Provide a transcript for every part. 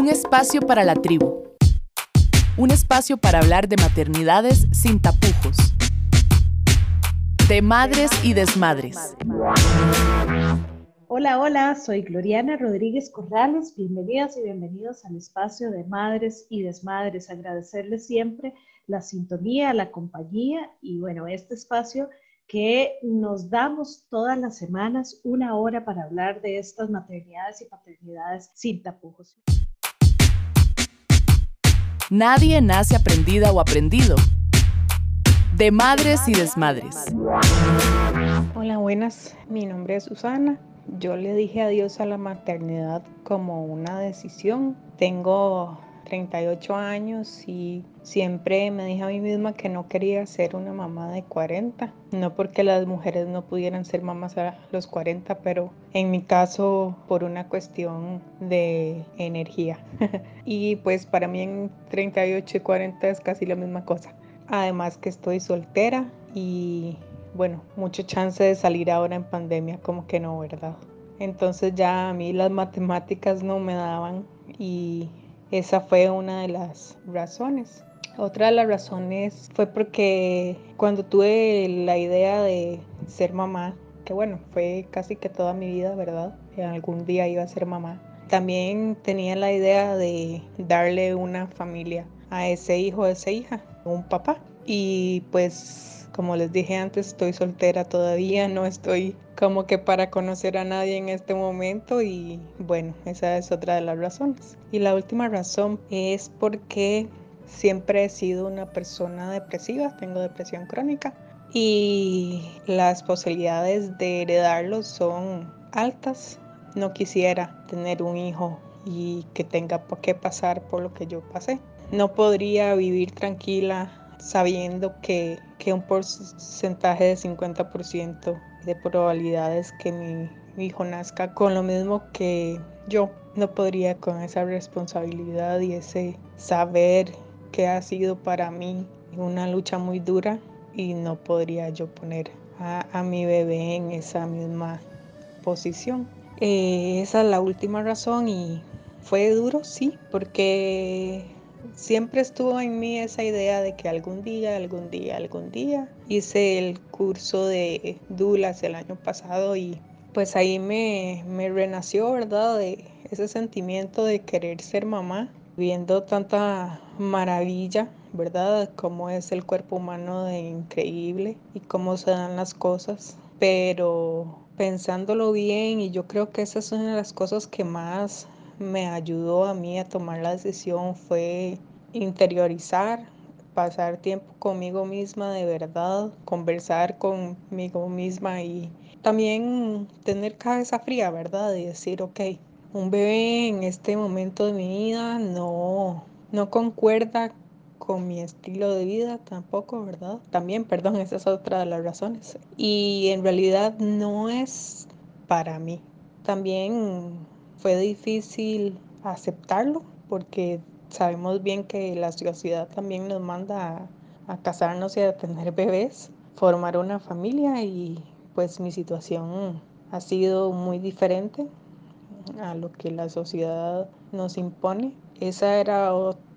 Un espacio para la tribu. Un espacio para hablar de maternidades sin tapujos. De madres y desmadres. Hola, hola, soy Gloriana Rodríguez Corrales. Bienvenidas y bienvenidos al espacio de Madres y Desmadres. Agradecerles siempre la sintonía, la compañía y bueno, este espacio que nos damos todas las semanas una hora para hablar de estas maternidades y paternidades sin tapujos. Nadie nace aprendida o aprendido. De madres y desmadres. Hola, buenas. Mi nombre es Susana. Yo le dije adiós a la maternidad como una decisión. Tengo 38 años y siempre me dije a mí misma que no quería ser una mamá de 40. No porque las mujeres no pudieran ser mamás a los 40, pero en mi caso por una cuestión de energía. y pues para mí en 38 y 40 es casi la misma cosa. Además que estoy soltera y bueno, mucha chance de salir ahora en pandemia, como que no, ¿verdad? Entonces ya a mí las matemáticas no me daban y esa fue una de las razones. Otra de las razones fue porque cuando tuve la idea de ser mamá, que bueno, fue casi que toda mi vida, ¿verdad? Que algún día iba a ser mamá. También tenía la idea de darle una familia a ese hijo, a esa hija, un papá. Y pues como les dije antes, estoy soltera todavía, no estoy como que para conocer a nadie en este momento y bueno, esa es otra de las razones. Y la última razón es porque siempre he sido una persona depresiva, tengo depresión crónica y las posibilidades de heredarlo son altas. No quisiera tener un hijo y que tenga que pasar por lo que yo pasé. No podría vivir tranquila sabiendo que, un porcentaje de 50% de probabilidades que mi, hijo nazca con lo mismo que yo no podría con esa responsabilidad y ese saber que ha sido para mí una lucha muy dura y no podría yo poner a, mi bebé en esa misma posición. Eh, esa es la última razón y fue duro, sí, porque siempre estuvo en mí esa idea de que algún día, algún día, algún día hice el curso de Dulas el año pasado y pues ahí me, me renació, ¿verdad? Ese sentimiento de querer ser mamá, viendo tanta maravilla, ¿verdad? Cómo es el cuerpo humano de increíble y cómo se dan las cosas. Pero pensándolo bien, y yo creo que esa es una de las cosas que más me ayudó a mí a tomar la decisión fue interiorizar, pasar tiempo conmigo misma de verdad, conversar conmigo misma y también tener cabeza fría, ¿verdad? Y decir, ok, un bebé en este momento de mi vida no, no concuerda con mi estilo de vida tampoco, ¿verdad? También, perdón, esa es otra de las razones. Y en realidad no es para mí. También fue difícil aceptarlo porque sabemos bien que la sociedad también nos manda a, casarnos y a tener bebés, formar una familia y pues mi situación ha sido muy diferente a lo que la sociedad nos impone. Esa era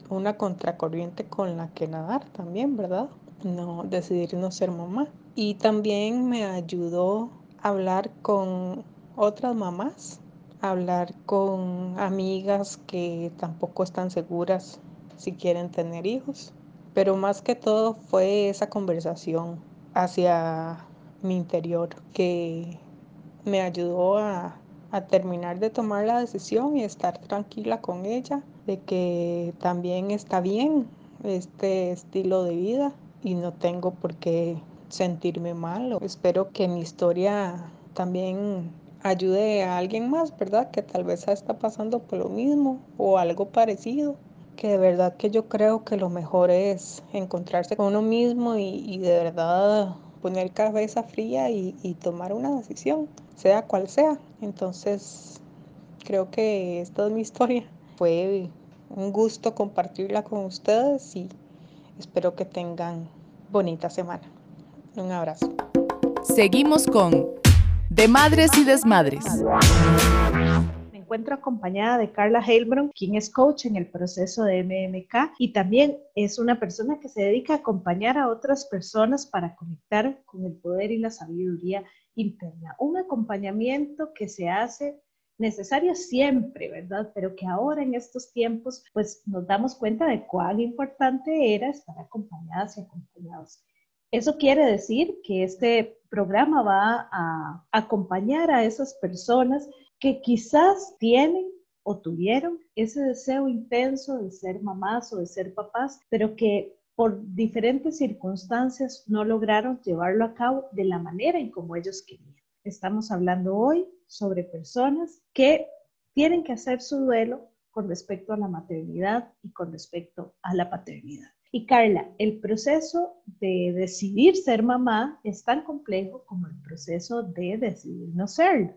una contracorriente con la que nadar también, ¿verdad? No decidir no ser mamá. Y también me ayudó a hablar con otras mamás hablar con amigas que tampoco están seguras si quieren tener hijos. Pero más que todo fue esa conversación hacia mi interior que me ayudó a, terminar de tomar la decisión y estar tranquila con ella de que también está bien este estilo de vida y no tengo por qué sentirme mal. Espero que mi historia también ayude a alguien más, ¿verdad? Que tal vez está pasando por lo mismo o algo parecido. Que de verdad que yo creo que lo mejor es encontrarse con uno mismo y, de verdad poner cabeza fría y, y tomar una decisión, sea cual sea. Entonces, creo que esta es mi historia. Fue un gusto compartirla con ustedes y espero que tengan bonita semana. Un abrazo. Seguimos con de Madres y Desmadres. encuentro acompañada de Carla Heilbron, quien es coach en el proceso de MMK y también es una persona que se dedica a acompañar a otras personas para conectar con el poder y la sabiduría interna. Un acompañamiento que se hace necesario siempre, ¿verdad? Pero que ahora en estos tiempos, pues nos damos cuenta de cuán importante era estar acompañadas y acompañados. Eso quiere decir que este programa va a acompañar a esas personas que quizás tienen o tuvieron ese deseo intenso de ser mamás o de ser papás, pero que por diferentes circunstancias no lograron llevarlo a cabo de la manera en como ellos querían. Estamos hablando hoy sobre personas que tienen que hacer su duelo con respecto a la maternidad y con respecto a la paternidad. Y Carla, el proceso de decidir ser mamá es tan complejo como el proceso de decidir no serlo.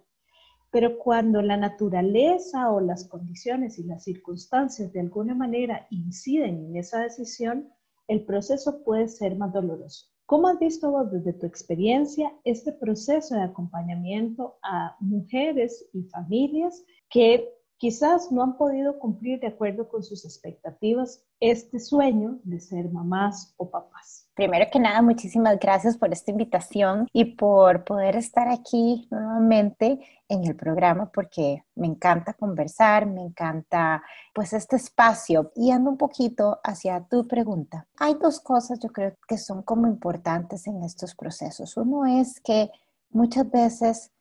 Pero cuando la naturaleza o las condiciones y las circunstancias de alguna manera inciden en esa decisión, el proceso puede ser más doloroso. ¿Cómo has visto vos desde tu experiencia este proceso de acompañamiento a mujeres y familias que quizás no han podido cumplir de acuerdo con sus expectativas este sueño de ser mamás o papás. Primero que nada, muchísimas gracias por esta invitación y por poder estar aquí nuevamente en el programa porque me encanta conversar, me encanta pues este espacio. Y ando un poquito hacia tu pregunta. Hay dos cosas yo creo que son como importantes en estos procesos. Uno es que muchas veces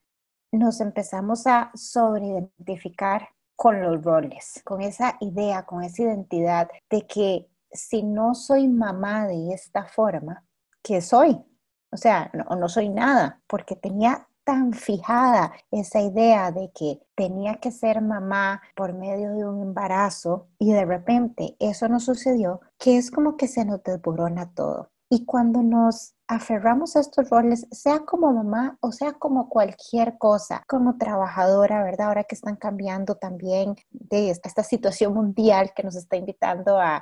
nos empezamos a sobreidentificar con los roles, con esa idea, con esa identidad de que si no soy mamá de esta forma, ¿qué soy? O sea, no, no soy nada, porque tenía tan fijada esa idea de que tenía que ser mamá por medio de un embarazo y de repente eso no sucedió, que es como que se nos desborona todo. Y cuando nos aferramos a estos roles, sea como mamá o sea como cualquier cosa, como trabajadora, ¿verdad? Ahora que están cambiando también de esta situación mundial que nos está invitando a,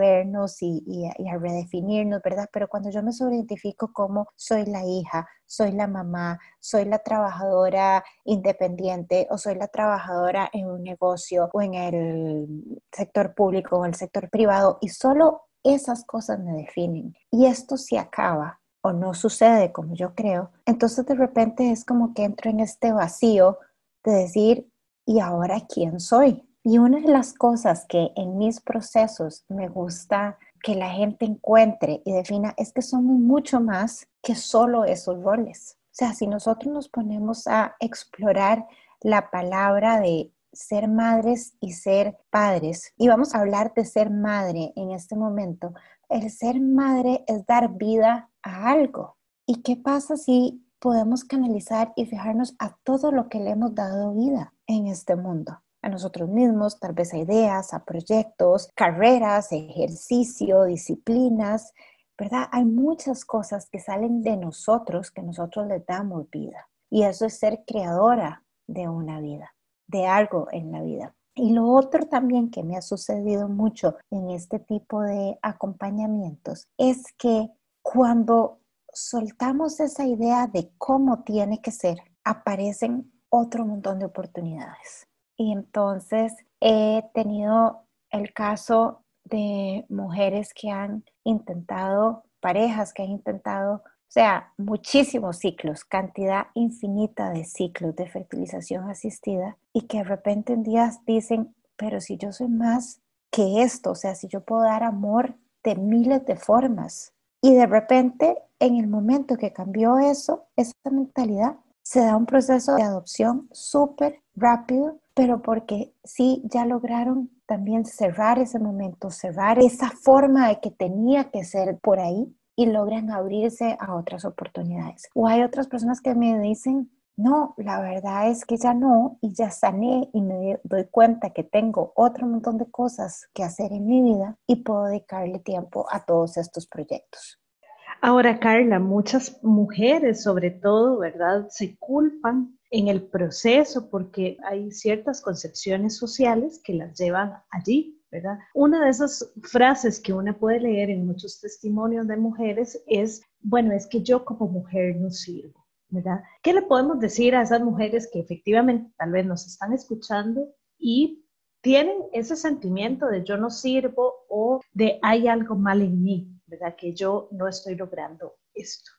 vernos y, a, redefinirnos, ¿verdad? Pero cuando yo me sobreidentifico como soy la hija, soy la mamá, soy la trabajadora independiente o soy la trabajadora en un negocio o en el sector público o el sector privado y solo esas cosas me definen y esto se acaba o no sucede como yo creo, entonces de repente es como que entro en este vacío de decir, ¿y ahora quién soy? Y una de las cosas que en mis procesos me gusta que la gente encuentre y defina es que somos mucho más que solo esos roles. O sea, si nosotros nos ponemos a explorar la palabra de ser madres y ser padres. Y vamos a hablar de ser madre en este momento. El ser madre es dar vida a algo. ¿Y qué pasa si podemos canalizar y fijarnos a todo lo que le hemos dado vida en este mundo? A nosotros mismos, tal vez a ideas, a proyectos, carreras, ejercicio, disciplinas, ¿verdad? Hay muchas cosas que salen de nosotros que nosotros le damos vida. Y eso es ser creadora de una vida de algo en la vida. Y lo otro también que me ha sucedido mucho en este tipo de acompañamientos es que cuando soltamos esa idea de cómo tiene que ser, aparecen otro montón de oportunidades. Y entonces he tenido el caso de mujeres que han intentado, parejas que han intentado o sea, muchísimos ciclos, cantidad infinita de ciclos de fertilización asistida y que de repente en días dicen, pero si yo soy más que esto, o sea, si yo puedo dar amor de miles de formas. Y de repente, en el momento que cambió eso, esa mentalidad, se da un proceso de adopción súper rápido, pero porque sí ya lograron también cerrar ese momento, cerrar esa forma de que tenía que ser por ahí y logran abrirse a otras oportunidades. O hay otras personas que me dicen, no, la verdad es que ya no y ya sané y me doy cuenta que tengo otro montón de cosas que hacer en mi vida y puedo dedicarle tiempo a todos estos proyectos. Ahora, Carla, muchas mujeres sobre todo, ¿verdad? Se culpan en el proceso porque hay ciertas concepciones sociales que las llevan allí, una de esas frases que uno puede leer en muchos testimonios de mujeres es, bueno, es que yo como mujer no sirvo, ¿verdad? ¿Qué le podemos decir a esas mujeres que efectivamente tal vez nos están escuchando y tienen ese sentimiento de yo no sirvo o de hay algo mal en mí, ¿verdad? Que yo no estoy logrando esto.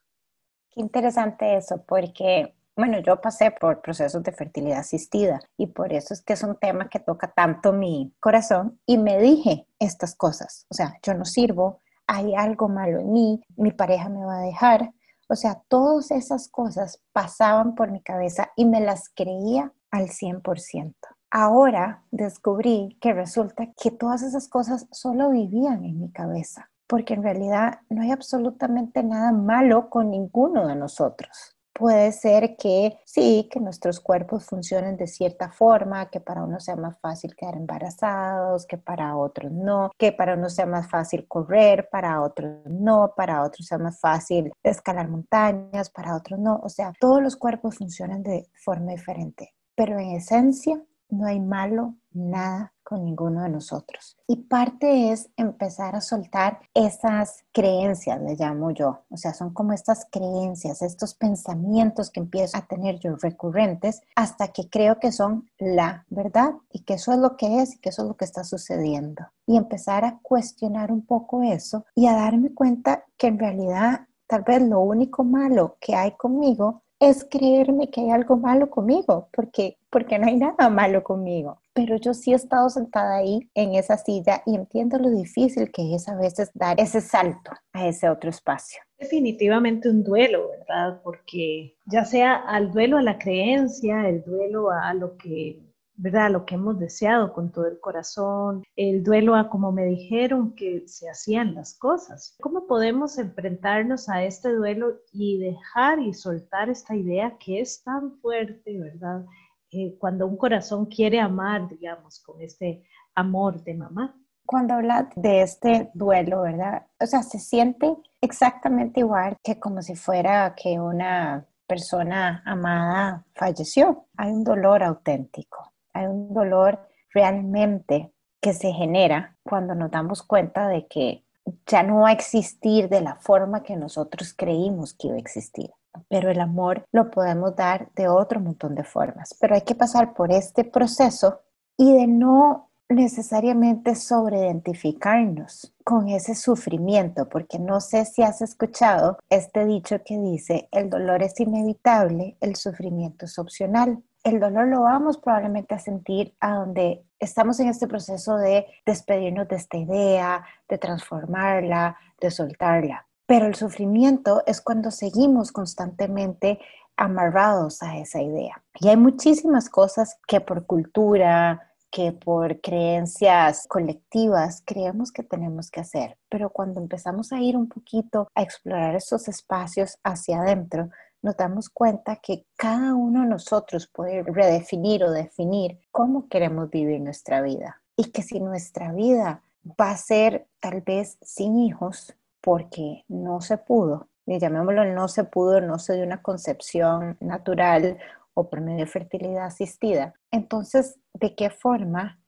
Qué interesante eso, porque bueno, yo pasé por procesos de fertilidad asistida y por eso es que es un tema que toca tanto mi corazón y me dije estas cosas, o sea, yo no sirvo, hay algo malo en mí, mi pareja me va a dejar, o sea, todas esas cosas pasaban por mi cabeza y me las creía al 100%. Ahora descubrí que resulta que todas esas cosas solo vivían en mi cabeza, porque en realidad no hay absolutamente nada malo con ninguno de nosotros. Puede ser que sí, que nuestros cuerpos funcionen de cierta forma, que para unos sea más fácil quedar embarazados, que para otros no, que para unos sea más fácil correr, para otros no, para otros sea más fácil escalar montañas, para otros no. O sea, todos los cuerpos funcionan de forma diferente, pero en esencia no hay malo nada con ninguno de nosotros. Y parte es empezar a soltar esas creencias, le llamo yo. O sea, son como estas creencias, estos pensamientos que empiezo a tener yo recurrentes hasta que creo que son la verdad y que eso es lo que es y que eso es lo que está sucediendo. Y empezar a cuestionar un poco eso y a darme cuenta que en realidad tal vez lo único malo que hay conmigo es creerme que hay algo malo conmigo, porque, porque no hay nada malo conmigo. Pero yo sí he estado sentada ahí en esa silla y entiendo lo difícil que es a veces dar ese salto a ese otro espacio. Definitivamente un duelo, ¿verdad? Porque ya sea al duelo a la creencia, el duelo a lo que ¿verdad? Lo que hemos deseado con todo el corazón, el duelo a como me dijeron que se hacían las cosas. ¿Cómo podemos enfrentarnos a este duelo y dejar y soltar esta idea que es tan fuerte, ¿verdad? Eh, cuando un corazón quiere amar, digamos, con este amor de mamá. Cuando habla de este duelo, ¿verdad? O sea, se siente exactamente igual que como si fuera que una persona amada falleció. Hay un dolor auténtico hay un dolor realmente que se genera cuando nos damos cuenta de que ya no va a existir de la forma que nosotros creímos que iba a existir. Pero el amor lo podemos dar de otro montón de formas. Pero hay que pasar por este proceso y de no necesariamente sobreidentificarnos con ese sufrimiento, porque no sé si has escuchado este dicho que dice, el dolor es inevitable, el sufrimiento es opcional el dolor lo vamos probablemente a sentir a donde estamos en este proceso de despedirnos de esta idea, de transformarla, de soltarla. Pero el sufrimiento es cuando seguimos constantemente amarrados a esa idea. Y hay muchísimas cosas que por cultura, que por creencias colectivas creemos que tenemos que hacer. Pero cuando empezamos a ir un poquito a explorar esos espacios hacia adentro, nos damos cuenta que cada uno de nosotros puede redefinir o definir cómo queremos vivir nuestra vida. Y que si nuestra vida va a ser tal vez sin hijos, porque no se pudo, llamémoslo no se pudo, no se dio una concepción natural o por medio de fertilidad asistida. Entonces, ¿de qué forma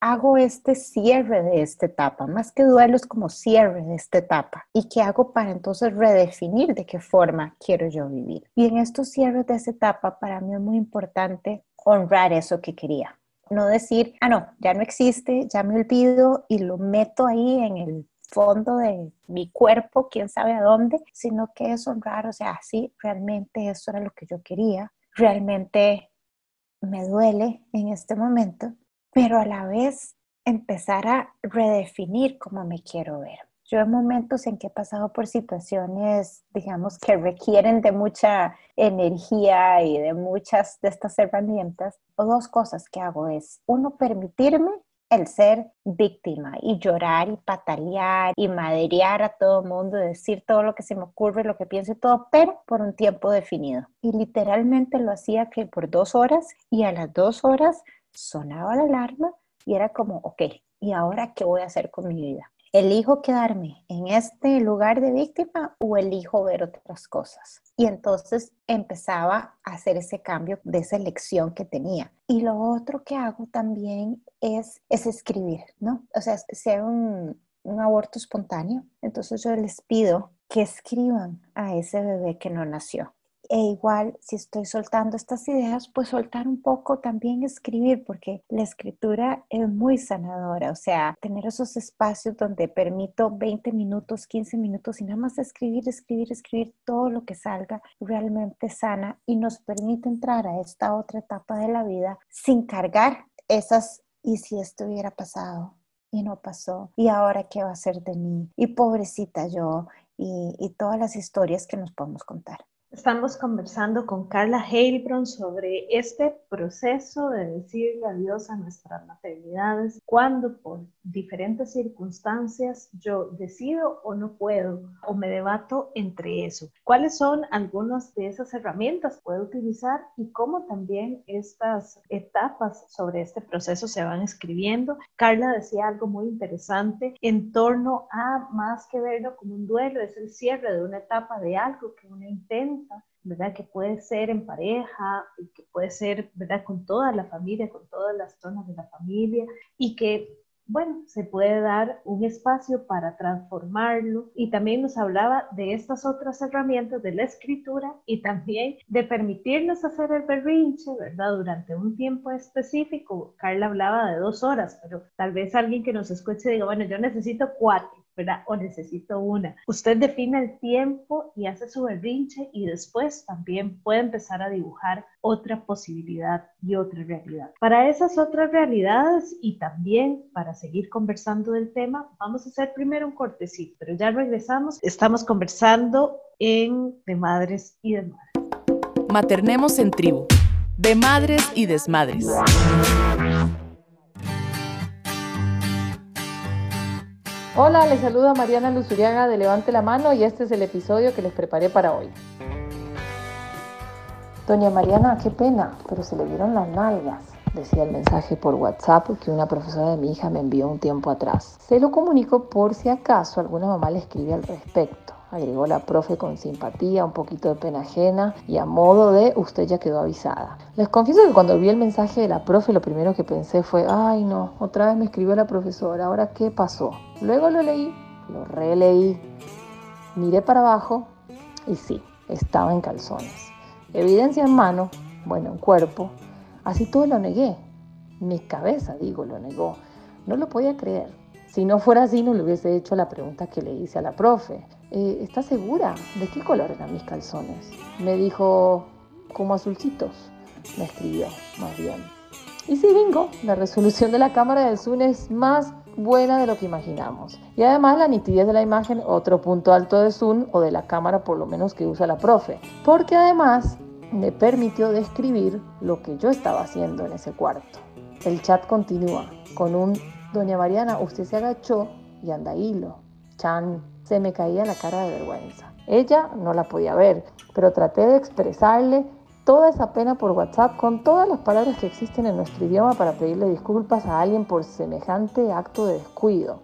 hago este cierre de esta etapa, más que duelo es como cierre de esta etapa. ¿Y qué hago para entonces redefinir de qué forma quiero yo vivir? Y en estos cierres de esta etapa, para mí es muy importante honrar eso que quería. No decir, ah, no, ya no existe, ya me olvido y lo meto ahí en el fondo de mi cuerpo, quién sabe a dónde, sino que es honrar, o sea, sí, realmente eso era lo que yo quería, realmente me duele en este momento, pero a la vez empezar a redefinir cómo me quiero ver. Yo en momentos en que he pasado por situaciones, digamos, que requieren de mucha energía y de muchas de estas herramientas, dos cosas que hago es, uno, permitirme el ser víctima y llorar y patalear y madrear a todo el mundo, decir todo lo que se me ocurre, lo que pienso y todo, pero por un tiempo definido. Y literalmente lo hacía que por dos horas y a las dos horas sonaba la alarma y era como, ok, ¿y ahora qué voy a hacer con mi vida? ¿Elijo quedarme en este lugar de víctima o elijo ver otras cosas? Y entonces empezaba a hacer ese cambio de esa elección que tenía. Y lo otro que hago también es, es escribir, ¿no? O sea, sea un, un aborto espontáneo, entonces yo les pido que escriban a ese bebé que no nació E igual, si estoy soltando estas ideas, pues soltar un poco también escribir, porque la escritura es muy sanadora. O sea, tener esos espacios donde permito 20 minutos, 15 minutos y nada más escribir, escribir, escribir todo lo que salga, realmente sana y nos permite entrar a esta otra etapa de la vida sin cargar esas, y si esto hubiera pasado, y no pasó, y ahora qué va a ser de mí, y pobrecita yo, y, y todas las historias que nos podemos contar. Estamos conversando con Carla Heilbron sobre este proceso de decirle adiós a nuestras maternidades cuando por diferentes circunstancias yo decido o no puedo o me debato entre eso. ¿Cuáles son algunas de esas herramientas puedo utilizar y cómo también estas etapas sobre este proceso se van escribiendo? Carla decía algo muy interesante en torno a más que verlo como un duelo, es el cierre de una etapa de algo que uno intenta ¿verdad? Que puede ser en pareja, que puede ser, ¿verdad? Con toda la familia, con todas las zonas de la familia, y que, bueno, se puede dar un espacio para transformarlo. Y también nos hablaba de estas otras herramientas de la escritura y también de permitirnos hacer el berrinche, ¿verdad? Durante un tiempo específico. Carla hablaba de dos horas, pero tal vez alguien que nos escuche diga, bueno, yo necesito cuatro ¿verdad? O necesito una. Usted define el tiempo y hace su berrinche y después también puede empezar a dibujar otra posibilidad y otra realidad. Para esas otras realidades y también para seguir conversando del tema, vamos a hacer primero un cortecito, pero ya regresamos. Estamos conversando en De Madres y Desmadres. Maternemos en tribu. De Madres y Desmadres. Hola, les saluda Mariana Luzuriaga de Levante la Mano y este es el episodio que les preparé para hoy. Doña Mariana, qué pena, pero se le vieron las nalgas, decía el mensaje por WhatsApp que una profesora de mi hija me envió un tiempo atrás. Se lo comunico por si acaso alguna mamá le escribe al respecto agregó la profe con simpatía, un poquito de pena ajena y a modo de usted ya quedó avisada. Les confieso que cuando vi el mensaje de la profe lo primero que pensé fue, ay no, otra vez me escribió la profesora, ahora qué pasó. Luego lo leí, lo releí, miré para abajo y sí, estaba en calzones. Evidencia en mano, bueno, en cuerpo, así todo lo negué. Mi cabeza, digo, lo negó. No lo podía creer. Si no fuera así, no le hubiese hecho la pregunta que le hice a la profe. Eh, ¿estás segura? ¿De qué color eran mis calzones? Me dijo, como azulcitos, me escribió, más bien. Y sí, bingo, la resolución de la cámara del Zoom es más buena de lo que imaginamos. Y además la nitidez de la imagen, otro punto alto de Zoom o de la cámara por lo menos que usa la profe. Porque además me permitió describir lo que yo estaba haciendo en ese cuarto. El chat continúa con un, doña Mariana, usted se agachó y anda hilo. Chan, se me caía la cara de vergüenza. Ella no la podía ver, pero traté de expresarle toda esa pena por WhatsApp con todas las palabras que existen en nuestro idioma para pedirle disculpas a alguien por semejante acto de descuido,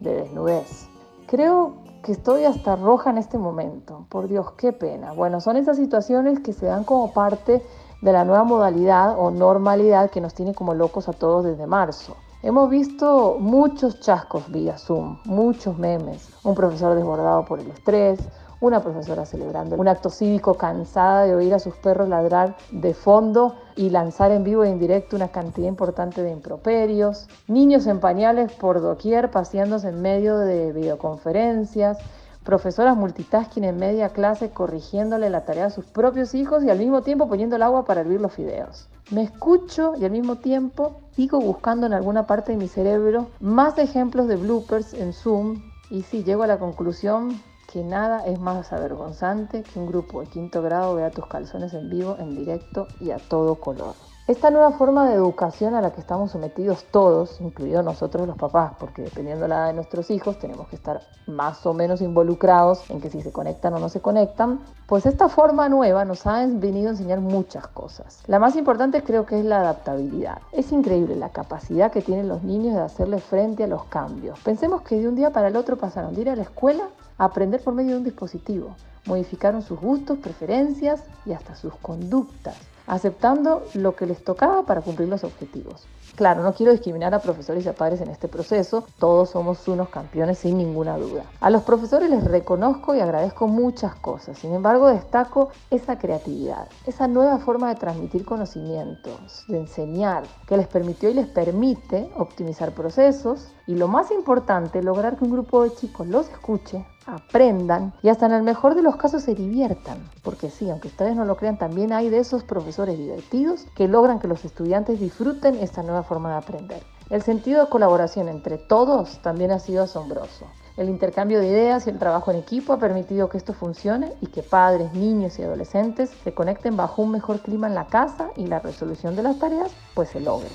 de desnudez. Creo que estoy hasta roja en este momento. Por Dios, qué pena. Bueno, son esas situaciones que se dan como parte de la nueva modalidad o normalidad que nos tiene como locos a todos desde marzo. Hemos visto muchos chascos vía Zoom, muchos memes, un profesor desbordado por el estrés, una profesora celebrando un acto cívico cansada de oír a sus perros ladrar de fondo y lanzar en vivo e indirecto una cantidad importante de improperios, niños en pañales por doquier paseándose en medio de videoconferencias, profesoras multitasking en media clase corrigiéndole la tarea a sus propios hijos y al mismo tiempo poniendo el agua para hervir los fideos. Me escucho y al mismo tiempo sigo buscando en alguna parte de mi cerebro más ejemplos de bloopers en Zoom y sí, llego a la conclusión que nada es más avergonzante que un grupo de quinto grado vea tus calzones en vivo, en directo y a todo color. Esta nueva forma de educación a la que estamos sometidos todos, incluidos nosotros los papás, porque dependiendo de la edad de nuestros hijos tenemos que estar más o menos involucrados en que si se conectan o no se conectan, pues esta forma nueva nos ha venido a enseñar muchas cosas. La más importante creo que es la adaptabilidad. Es increíble la capacidad que tienen los niños de hacerle frente a los cambios. Pensemos que de un día para el otro pasaron de ir a la escuela aprender por medio de un dispositivo. Modificaron sus gustos, preferencias y hasta sus conductas aceptando lo que les tocaba para cumplir los objetivos. Claro, no quiero discriminar a profesores y a padres en este proceso, todos somos unos campeones sin ninguna duda. A los profesores les reconozco y agradezco muchas cosas, sin embargo destaco esa creatividad, esa nueva forma de transmitir conocimientos, de enseñar, que les permitió y les permite optimizar procesos y lo más importante, lograr que un grupo de chicos los escuche, aprendan y hasta en el mejor de los casos se diviertan. Porque sí, aunque ustedes no lo crean, también hay de esos profesores divertidos que logran que los estudiantes disfruten esta nueva forma de aprender. El sentido de colaboración entre todos también ha sido asombroso. El intercambio de ideas y el trabajo en equipo ha permitido que esto funcione y que padres, niños y adolescentes se conecten bajo un mejor clima en la casa y la resolución de las tareas pues se logre.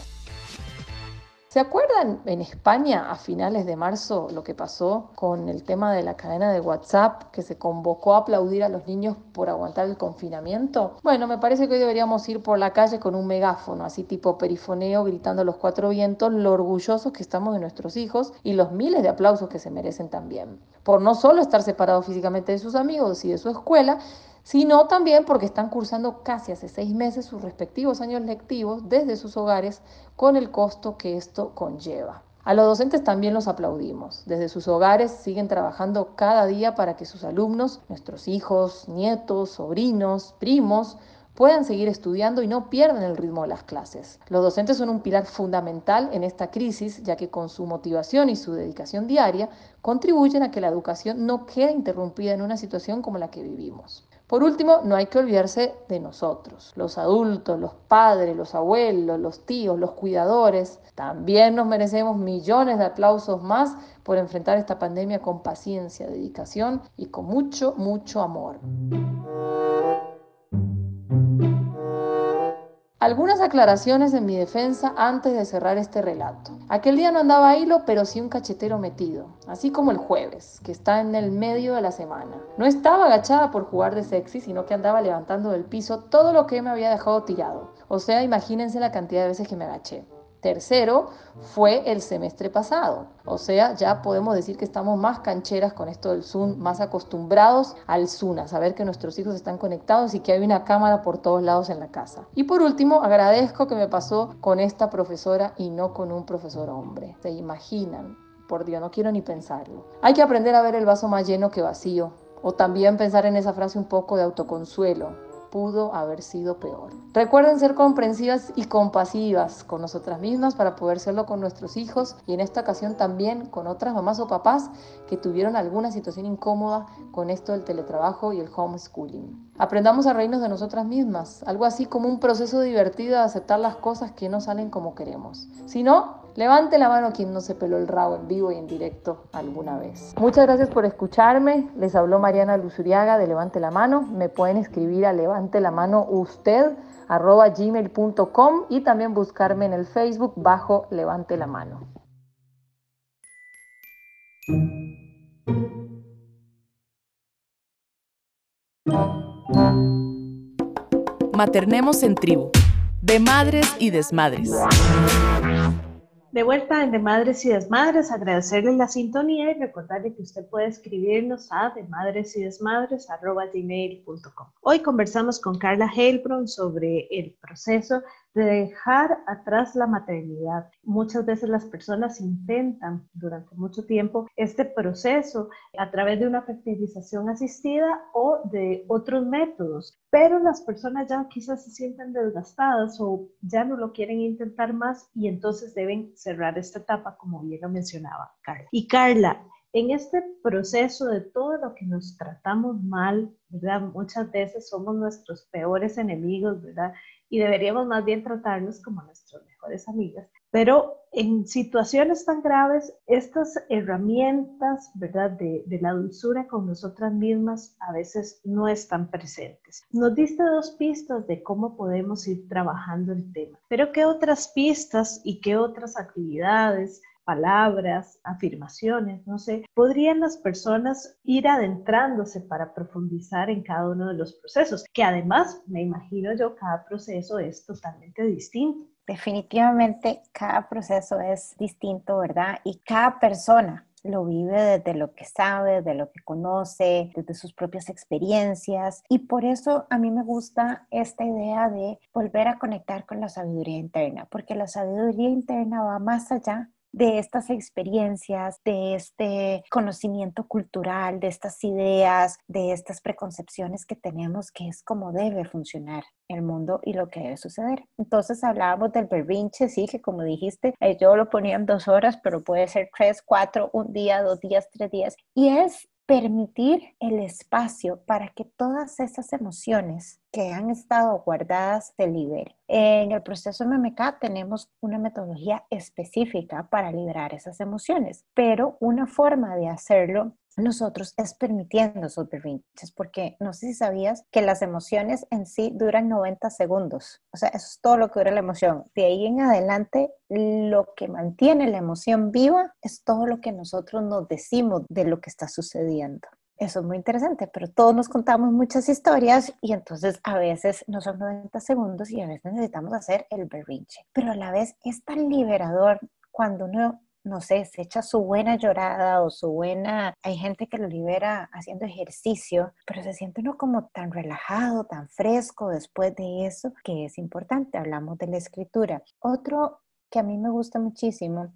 ¿Se acuerdan en España a finales de marzo lo que pasó con el tema de la cadena de WhatsApp que se convocó a aplaudir a los niños por aguantar el confinamiento? Bueno, me parece que hoy deberíamos ir por la calle con un megáfono, así tipo perifoneo, gritando a los cuatro vientos lo orgullosos que estamos de nuestros hijos y los miles de aplausos que se merecen también. Por no solo estar separados físicamente de sus amigos y de su escuela, sino también porque están cursando casi hace seis meses sus respectivos años lectivos desde sus hogares con el costo que esto conlleva. A los docentes también los aplaudimos. Desde sus hogares siguen trabajando cada día para que sus alumnos, nuestros hijos, nietos, sobrinos, primos, puedan seguir estudiando y no pierdan el ritmo de las clases. Los docentes son un pilar fundamental en esta crisis, ya que con su motivación y su dedicación diaria contribuyen a que la educación no quede interrumpida en una situación como la que vivimos. Por último, no hay que olvidarse de nosotros, los adultos, los padres, los abuelos, los tíos, los cuidadores. También nos merecemos millones de aplausos más por enfrentar esta pandemia con paciencia, dedicación y con mucho, mucho amor. Algunas aclaraciones en mi defensa antes de cerrar este relato. Aquel día no andaba hilo, pero sí un cachetero metido, así como el jueves, que está en el medio de la semana. No estaba agachada por jugar de sexy, sino que andaba levantando del piso todo lo que me había dejado tirado. O sea, imagínense la cantidad de veces que me agaché. Tercero fue el semestre pasado. O sea, ya podemos decir que estamos más cancheras con esto del Zoom, más acostumbrados al Zoom, a saber que nuestros hijos están conectados y que hay una cámara por todos lados en la casa. Y por último, agradezco que me pasó con esta profesora y no con un profesor hombre. ¿Se imaginan? Por Dios, no quiero ni pensarlo. Hay que aprender a ver el vaso más lleno que vacío. O también pensar en esa frase un poco de autoconsuelo pudo haber sido peor. Recuerden ser comprensivas y compasivas con nosotras mismas para poder serlo con nuestros hijos y en esta ocasión también con otras mamás o papás que tuvieron alguna situación incómoda con esto del teletrabajo y el homeschooling. Aprendamos a reírnos de nosotras mismas, algo así como un proceso divertido de aceptar las cosas que no salen como queremos. Si no, Levante la mano quien no se peló el rabo en vivo y en directo alguna vez. Muchas gracias por escucharme. Les habló Mariana Luzuriaga de Levante la Mano. Me pueden escribir a levante la mano usted arroba gmail.com y también buscarme en el Facebook bajo Levante la Mano. Maternemos en tribu, de madres y desmadres. De vuelta en De Madres y Desmadres, agradecerle la sintonía y recordarle que usted puede escribirnos a demadresidesmadres.gmail.com. Hoy conversamos con Carla Heilbron sobre el proceso de dejar atrás la maternidad. Muchas veces las personas intentan durante mucho tiempo este proceso a través de una fertilización asistida o de otros métodos, pero las personas ya quizás se sienten desgastadas o ya no lo quieren intentar más y entonces deben cerrar esta etapa, como bien lo mencionaba Carla. Y Carla, en este proceso de todo lo que nos tratamos mal, ¿verdad? Muchas veces somos nuestros peores enemigos, ¿verdad? Y deberíamos más bien tratarnos como nuestras mejores amigas. Pero en situaciones tan graves, estas herramientas, ¿verdad?, de, de, la dulzura con nosotras mismas a veces no están presentes. Nos diste dos pistas de cómo podemos ir trabajando el tema, pero ¿qué otras pistas y qué otras actividades palabras, afirmaciones, no sé, podrían las personas ir adentrándose para profundizar en cada uno de los procesos, que además, me imagino yo, cada proceso es totalmente distinto. Definitivamente cada proceso es distinto, ¿verdad? Y cada persona lo vive desde lo que sabe, de lo que conoce, desde sus propias experiencias. Y por eso a mí me gusta esta idea de volver a conectar con la sabiduría interna, porque la sabiduría interna va más allá de estas experiencias, de este conocimiento cultural, de estas ideas, de estas preconcepciones que tenemos, que es como debe funcionar el mundo y lo que debe suceder. Entonces hablábamos del berrinche, sí, que como dijiste, eh, yo lo ponía en dos horas, pero puede ser tres, cuatro, un día, dos días, tres días. Y es permitir el espacio para que todas esas emociones que han estado guardadas se liberen. En el proceso MMK tenemos una metodología específica para liberar esas emociones, pero una forma de hacerlo nosotros es permitiendo esos berrinches, porque no sé si sabías que las emociones en sí duran 90 segundos. O sea, eso es todo lo que dura la emoción. De ahí en adelante, lo que mantiene la emoción viva es todo lo que nosotros nos decimos de lo que está sucediendo. Eso es muy interesante, pero todos nos contamos muchas historias y entonces a veces no son 90 segundos y a veces necesitamos hacer el berrinche. Pero a la vez es tan liberador cuando uno no sé, se echa su buena llorada o su buena, hay gente que lo libera haciendo ejercicio, pero se siente uno como tan relajado, tan fresco después de eso, que es importante, hablamos de la escritura. Otro que a mí me gusta muchísimo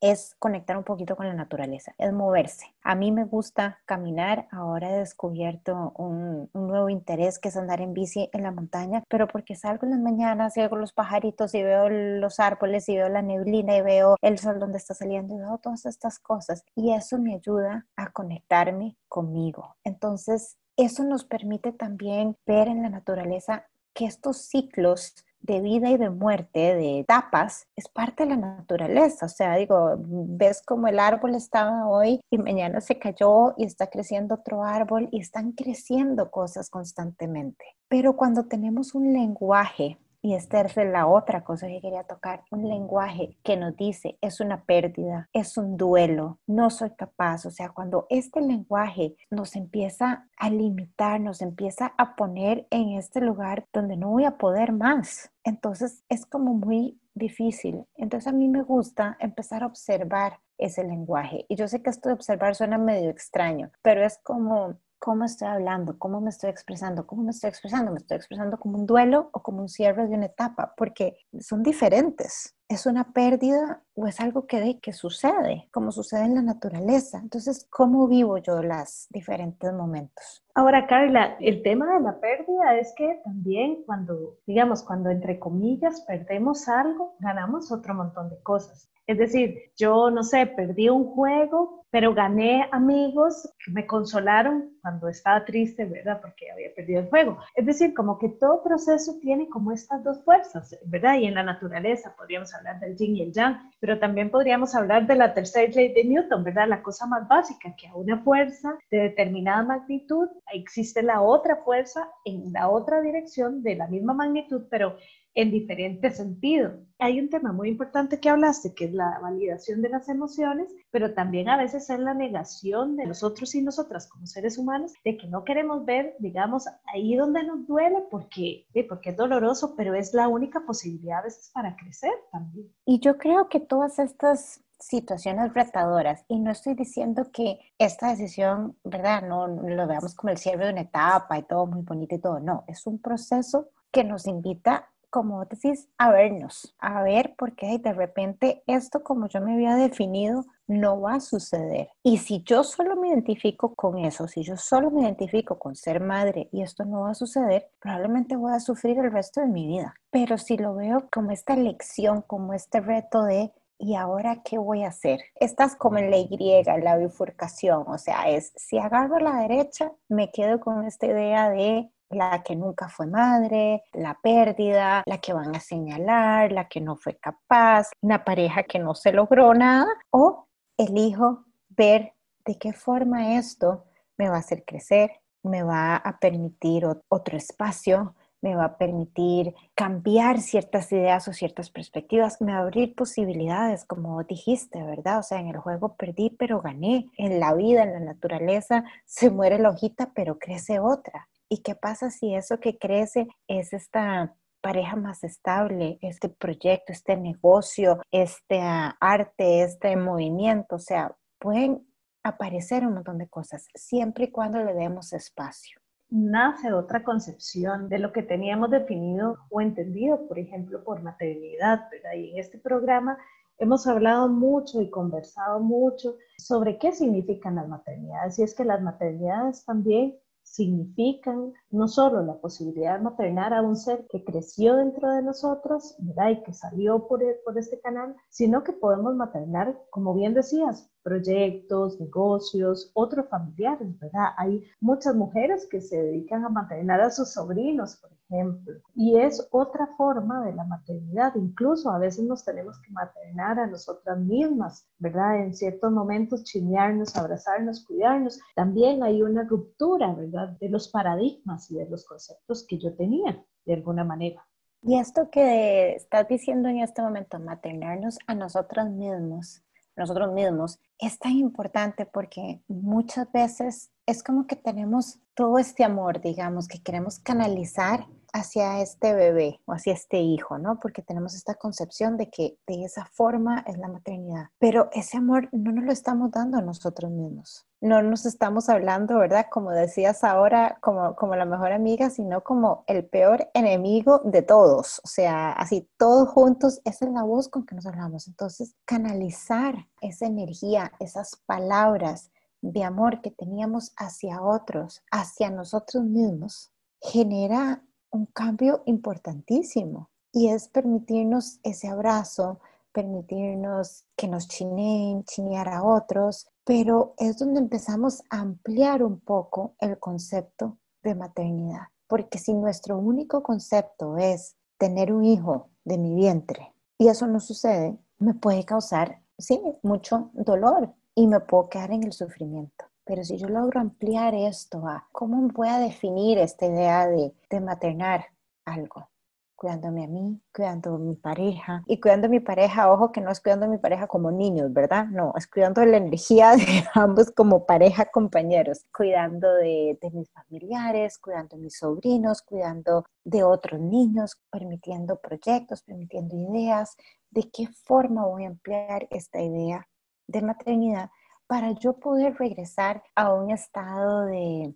es conectar un poquito con la naturaleza, es moverse. A mí me gusta caminar, ahora he descubierto un, nuevo interés que es andar en bici en la montaña, pero porque salgo en las mañanas y veo los pajaritos y veo los árboles y veo la neblina y veo el sol donde está saliendo y veo todas estas cosas y eso me ayuda a conectarme conmigo. Entonces, eso nos permite también ver en la naturaleza que estos ciclos de vida y de muerte, de etapas, es parte de la naturaleza. O sea, digo, ves como el árbol estaba hoy y mañana se cayó y está creciendo otro árbol y están creciendo cosas constantemente. Pero cuando tenemos un lenguaje y esta es la otra cosa que quería tocar, un lenguaje que nos dice es una pérdida, es un duelo, no soy capaz. O sea, cuando este lenguaje nos empieza a limitar, nos empieza a poner en este lugar donde no voy a poder más, entonces es como muy difícil. Entonces a mí me gusta empezar a observar ese lenguaje. Y yo sé que esto de observar suena medio extraño, pero es como cómo estoy hablando, cómo me estoy expresando, cómo me estoy expresando, me estoy expresando como un duelo o como un cierre de una etapa, porque son diferentes. ¿Es una pérdida o es algo que, que sucede, como sucede en la naturaleza? Entonces, ¿cómo vivo yo los diferentes momentos? Ahora, Carla, el tema de la pérdida es que también cuando, digamos, cuando entre comillas perdemos algo, ganamos otro montón de cosas. Es decir, yo no sé, perdí un juego, pero gané amigos que me consolaron cuando estaba triste, ¿verdad? Porque había perdido el juego. Es decir, como que todo proceso tiene como estas dos fuerzas, ¿verdad? Y en la naturaleza podríamos hablar del yin y el yang, pero también podríamos hablar de la tercera ley de Newton, ¿verdad? La cosa más básica, que a una fuerza de determinada magnitud existe la otra fuerza en la otra dirección de la misma magnitud, pero en diferente sentido. Hay un tema muy importante que hablaste, que es la validación de las emociones, pero también a veces es la negación de nosotros y nosotras como seres humanos, de que no queremos ver, digamos, ahí donde nos duele, porque, porque es doloroso, pero es la única posibilidad a veces para crecer también. Y yo creo que todas estas situaciones retadoras y no estoy diciendo que esta decisión, ¿verdad? No, no lo veamos como el cierre de una etapa y todo muy bonito y todo, no, es un proceso que nos invita como decís, a vernos, a ver por qué de repente esto como yo me había definido no va a suceder. Y si yo solo me identifico con eso, si yo solo me identifico con ser madre y esto no va a suceder, probablemente voy a sufrir el resto de mi vida. Pero si lo veo como esta lección, como este reto de ¿y ahora qué voy a hacer? Estás como en la Y, la bifurcación, o sea, es si agarro a la derecha, me quedo con esta idea de la que nunca fue madre, la pérdida, la que van a señalar, la que no fue capaz, una pareja que no se logró nada, o elijo ver de qué forma esto me va a hacer crecer, me va a permitir otro espacio, me va a permitir cambiar ciertas ideas o ciertas perspectivas, me va a abrir posibilidades, como dijiste, ¿verdad? O sea, en el juego perdí, pero gané. En la vida, en la naturaleza, se muere la hojita, pero crece otra. ¿Y qué pasa si eso que crece es esta pareja más estable, este proyecto, este negocio, este arte, este movimiento? O sea, pueden aparecer un montón de cosas, siempre y cuando le demos espacio. Nace otra concepción de lo que teníamos definido o entendido, por ejemplo, por maternidad, ¿verdad? Y en este programa hemos hablado mucho y conversado mucho sobre qué significan las maternidades. Y es que las maternidades también significan no solo la posibilidad de maternar a un ser que creció dentro de nosotros ¿verdad? y que salió por, e, por este canal, sino que podemos maternar, como bien decías, proyectos, negocios, otros familiares, ¿verdad? Hay muchas mujeres que se dedican a maternar a sus sobrinos, ejemplo, y es otra forma de la maternidad. Incluso a veces nos tenemos que maternar a nosotras mismas, ¿verdad? En ciertos momentos chinearnos, abrazarnos, cuidarnos. También hay una ruptura, ¿verdad? De los paradigmas y de los conceptos que yo tenía, de alguna manera. Y esto que estás diciendo en este momento, maternarnos a nosotros mismos, nosotros mismos, es tan importante porque muchas veces es como que tenemos todo este amor, digamos, que queremos canalizar hacia este bebé o hacia este hijo, ¿no? Porque tenemos esta concepción de que de esa forma es la maternidad. Pero ese amor no nos lo estamos dando a nosotros mismos. No nos estamos hablando, ¿verdad? Como decías ahora, como, como la mejor amiga, sino como el peor enemigo de todos. O sea, así todos juntos, esa es la voz con que nos hablamos. Entonces, canalizar esa energía, esas palabras de amor que teníamos hacia otros, hacia nosotros mismos, genera un cambio importantísimo. Y es permitirnos ese abrazo, permitirnos que nos chineen, chinear a otros, pero es donde empezamos a ampliar un poco el concepto de maternidad. Porque si nuestro único concepto es tener un hijo de mi vientre y eso no sucede, me puede causar, sí, mucho dolor y me puedo quedar en el sufrimiento. Pero si yo logro ampliar esto a cómo voy a definir esta idea de, de maternar algo, cuidándome a mí, cuidando a mi pareja. Y cuidando a mi pareja, ojo que no es cuidando a mi pareja como niños, ¿verdad? No, es cuidando la energía de ambos como pareja, compañeros, cuidando de, de mis familiares, cuidando de mis sobrinos, cuidando de otros niños, permitiendo proyectos, permitiendo ideas, de qué forma voy a ampliar esta idea de maternidad para yo poder regresar a un estado de,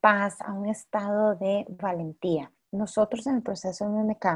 paz, a un estado de valentía. Nosotros en el proceso de MMK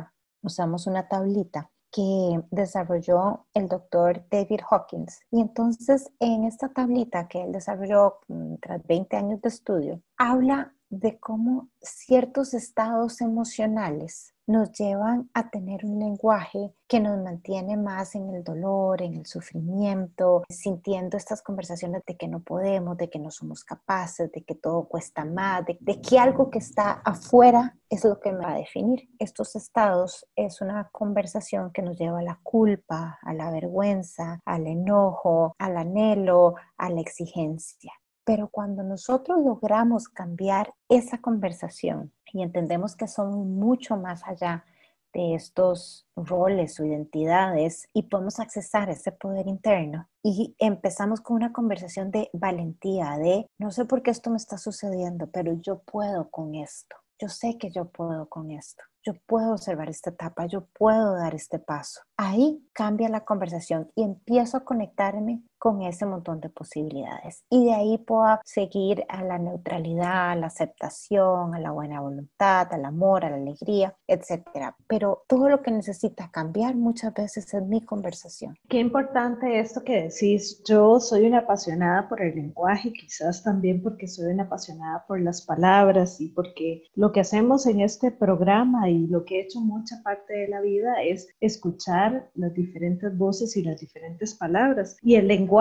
usamos una tablita que desarrolló el doctor David Hawkins. Y entonces en esta tablita que él desarrolló mm, tras 20 años de estudio, habla de cómo ciertos estados emocionales nos llevan a tener un lenguaje que nos mantiene más en el dolor, en el sufrimiento, sintiendo estas conversaciones de que no podemos, de que no somos capaces, de que todo cuesta más, de, que algo que está afuera es lo que me va a definir. Estos estados es una conversación que nos lleva a la culpa, a la vergüenza, al enojo, al anhelo, a la exigencia. Pero cuando nosotros logramos cambiar esa conversación y entendemos que son mucho más allá de estos roles o identidades y podemos accesar ese poder interno y empezamos con una conversación de valentía, de no sé por qué esto me está sucediendo, pero yo puedo con esto, yo sé que yo puedo con esto. Yo puedo observar esta etapa, yo puedo dar este paso. Ahí cambia la conversación y empiezo a conectarme con ese montón de posibilidades. Y de ahí puedo seguir a la neutralidad, a la aceptación, a la buena voluntad, al amor, a la alegría, etc. Pero todo lo que necesita cambiar muchas veces es mi conversación. Qué importante esto que decís. Yo soy una apasionada por el lenguaje, quizás también porque soy una apasionada por las palabras y porque lo que hacemos en este programa y lo que he hecho mucha parte de la vida es escuchar las diferentes voces y las diferentes palabras. Y el lenguaje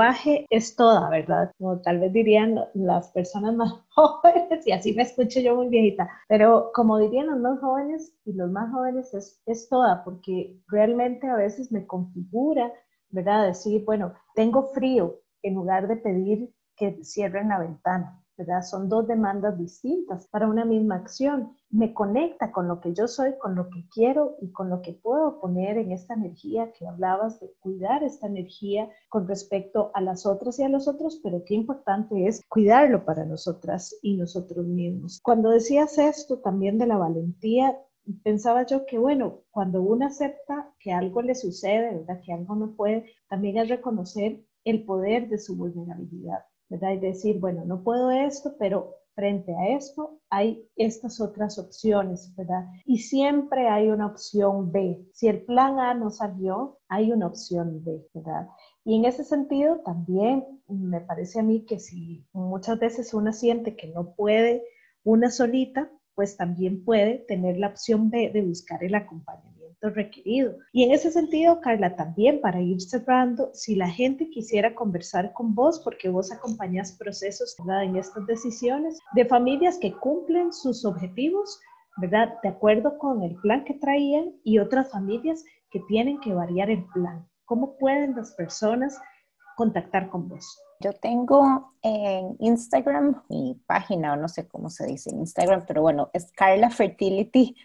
es toda, ¿verdad? Como tal vez dirían las personas más jóvenes, y así me escucho yo muy viejita, pero como dirían los más jóvenes y los más jóvenes es, es toda, porque realmente a veces me configura, ¿verdad? Decir, bueno, tengo frío en lugar de pedir que cierren la ventana. Son dos demandas distintas para una misma acción. Me conecta con lo que yo soy, con lo que quiero y con lo que puedo poner en esta energía que hablabas de cuidar esta energía con respecto a las otras y a los otros, pero qué importante es cuidarlo para nosotras y nosotros mismos. Cuando decías esto también de la valentía, pensaba yo que, bueno, cuando uno acepta que algo le sucede, ¿verdad? Que algo no puede, también es reconocer el poder de su vulnerabilidad, Y decir, bueno, no puedo esto, pero frente a esto hay estas otras opciones, ¿verdad? Y siempre hay una opción B. Si el plan A no salió, hay una opción B, ¿verdad? Y en ese sentido también me parece a mí que si muchas veces una siente que no puede una solita, pues también puede tener la opción B de buscar el acompañamiento requerido. Y en ese sentido, Carla, también para ir cerrando, si la gente quisiera conversar con vos, porque vos acompañas procesos ¿verdad? en estas decisiones de familias que cumplen sus objetivos, ¿verdad? De acuerdo con el plan que traían y otras familias que tienen que variar el plan. ¿Cómo pueden las personas contactar con vos? Yo tengo en Instagram mi página, o no sé cómo se dice en Instagram, pero bueno, es Carla Fertility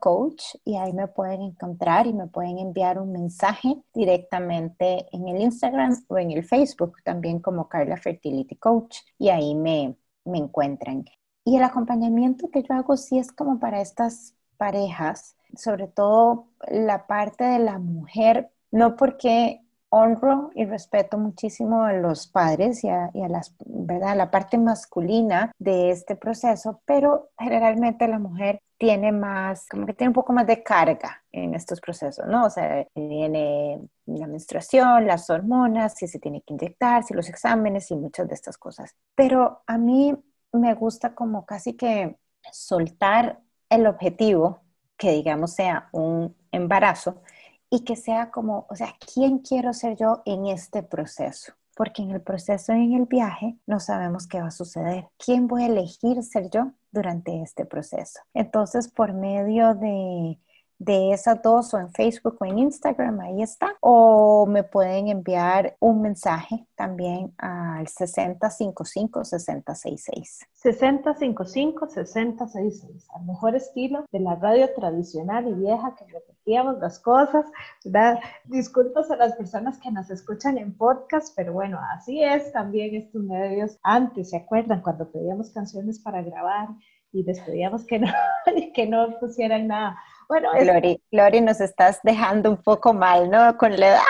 coach y ahí me pueden encontrar y me pueden enviar un mensaje directamente en el Instagram o en el Facebook también como Carla Fertility Coach y ahí me, me encuentran. Y el acompañamiento que yo hago sí es como para estas parejas, sobre todo la parte de la mujer, no porque honro y respeto muchísimo a los padres y a, las, ¿verdad? la parte masculina de este proceso, pero generalmente la mujer tiene más, como que tiene un poco más de carga en estos procesos, ¿no? O sea, tiene la menstruación, las hormonas, si se tiene que inyectar, si los exámenes y muchas de estas cosas. Pero a mí me gusta como casi que soltar el objetivo, que digamos sea un embarazo, y que sea como, o sea, ¿quién quiero ser yo en este proceso? Porque en el proceso, en el viaje, no sabemos qué va a suceder. ¿Quién voy a elegir ser yo durante este proceso? Entonces, por medio de de esas dos o en Facebook o en Instagram, ahí está. O me pueden enviar un mensaje también al 6055-6066. 6055-6066, al mejor estilo de la radio tradicional y vieja que repetíamos las cosas, ¿verdad? Disculpas a las personas que nos escuchan en podcast, pero bueno, así es también estos medios. Antes, ¿se acuerdan cuando pedíamos canciones para grabar? y les pedíamos que no, que no pusieran nada. Bueno, Glory, nos estás dejando un poco mal, ¿no? Con la edad.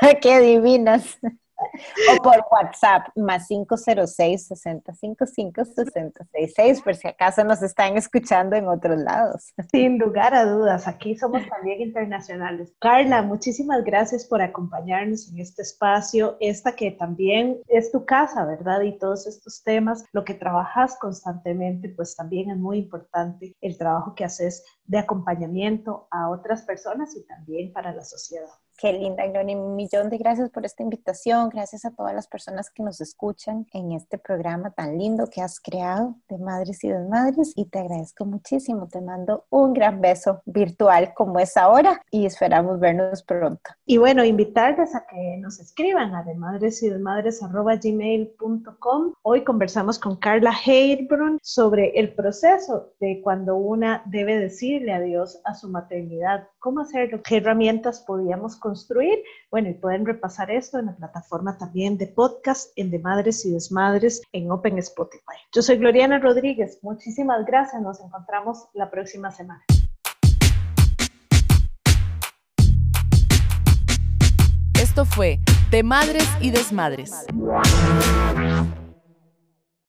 ¡Qué divinas! O por WhatsApp, más 506-655-666, por si acaso nos están escuchando en otros lados. Sin lugar a dudas, aquí somos también internacionales. Carla, muchísimas gracias por acompañarnos en este espacio, esta que también es tu casa, ¿verdad? Y todos estos temas, lo que trabajas constantemente, pues también es muy importante el trabajo que haces de acompañamiento a otras personas y también para la sociedad. Qué linda, Gloria. Un millón de gracias por esta invitación. Gracias a todas las personas que nos escuchan en este programa tan lindo que has creado de Madres y Desmadres. Y te agradezco muchísimo. Te mando un gran beso virtual como es ahora y esperamos vernos pronto. Y bueno, invitarles a que nos escriban a de madres y gmail.com. Hoy conversamos con Carla Heilbrun sobre el proceso de cuando una debe decirle adiós a su maternidad. ¿Cómo hacerlo? ¿Qué herramientas podíamos construir. Bueno, y pueden repasar esto en la plataforma también de podcast en De Madres y Desmadres en Open Spotify. Yo soy Gloriana Rodríguez. Muchísimas gracias. Nos encontramos la próxima semana. Esto fue De Madres y Desmadres.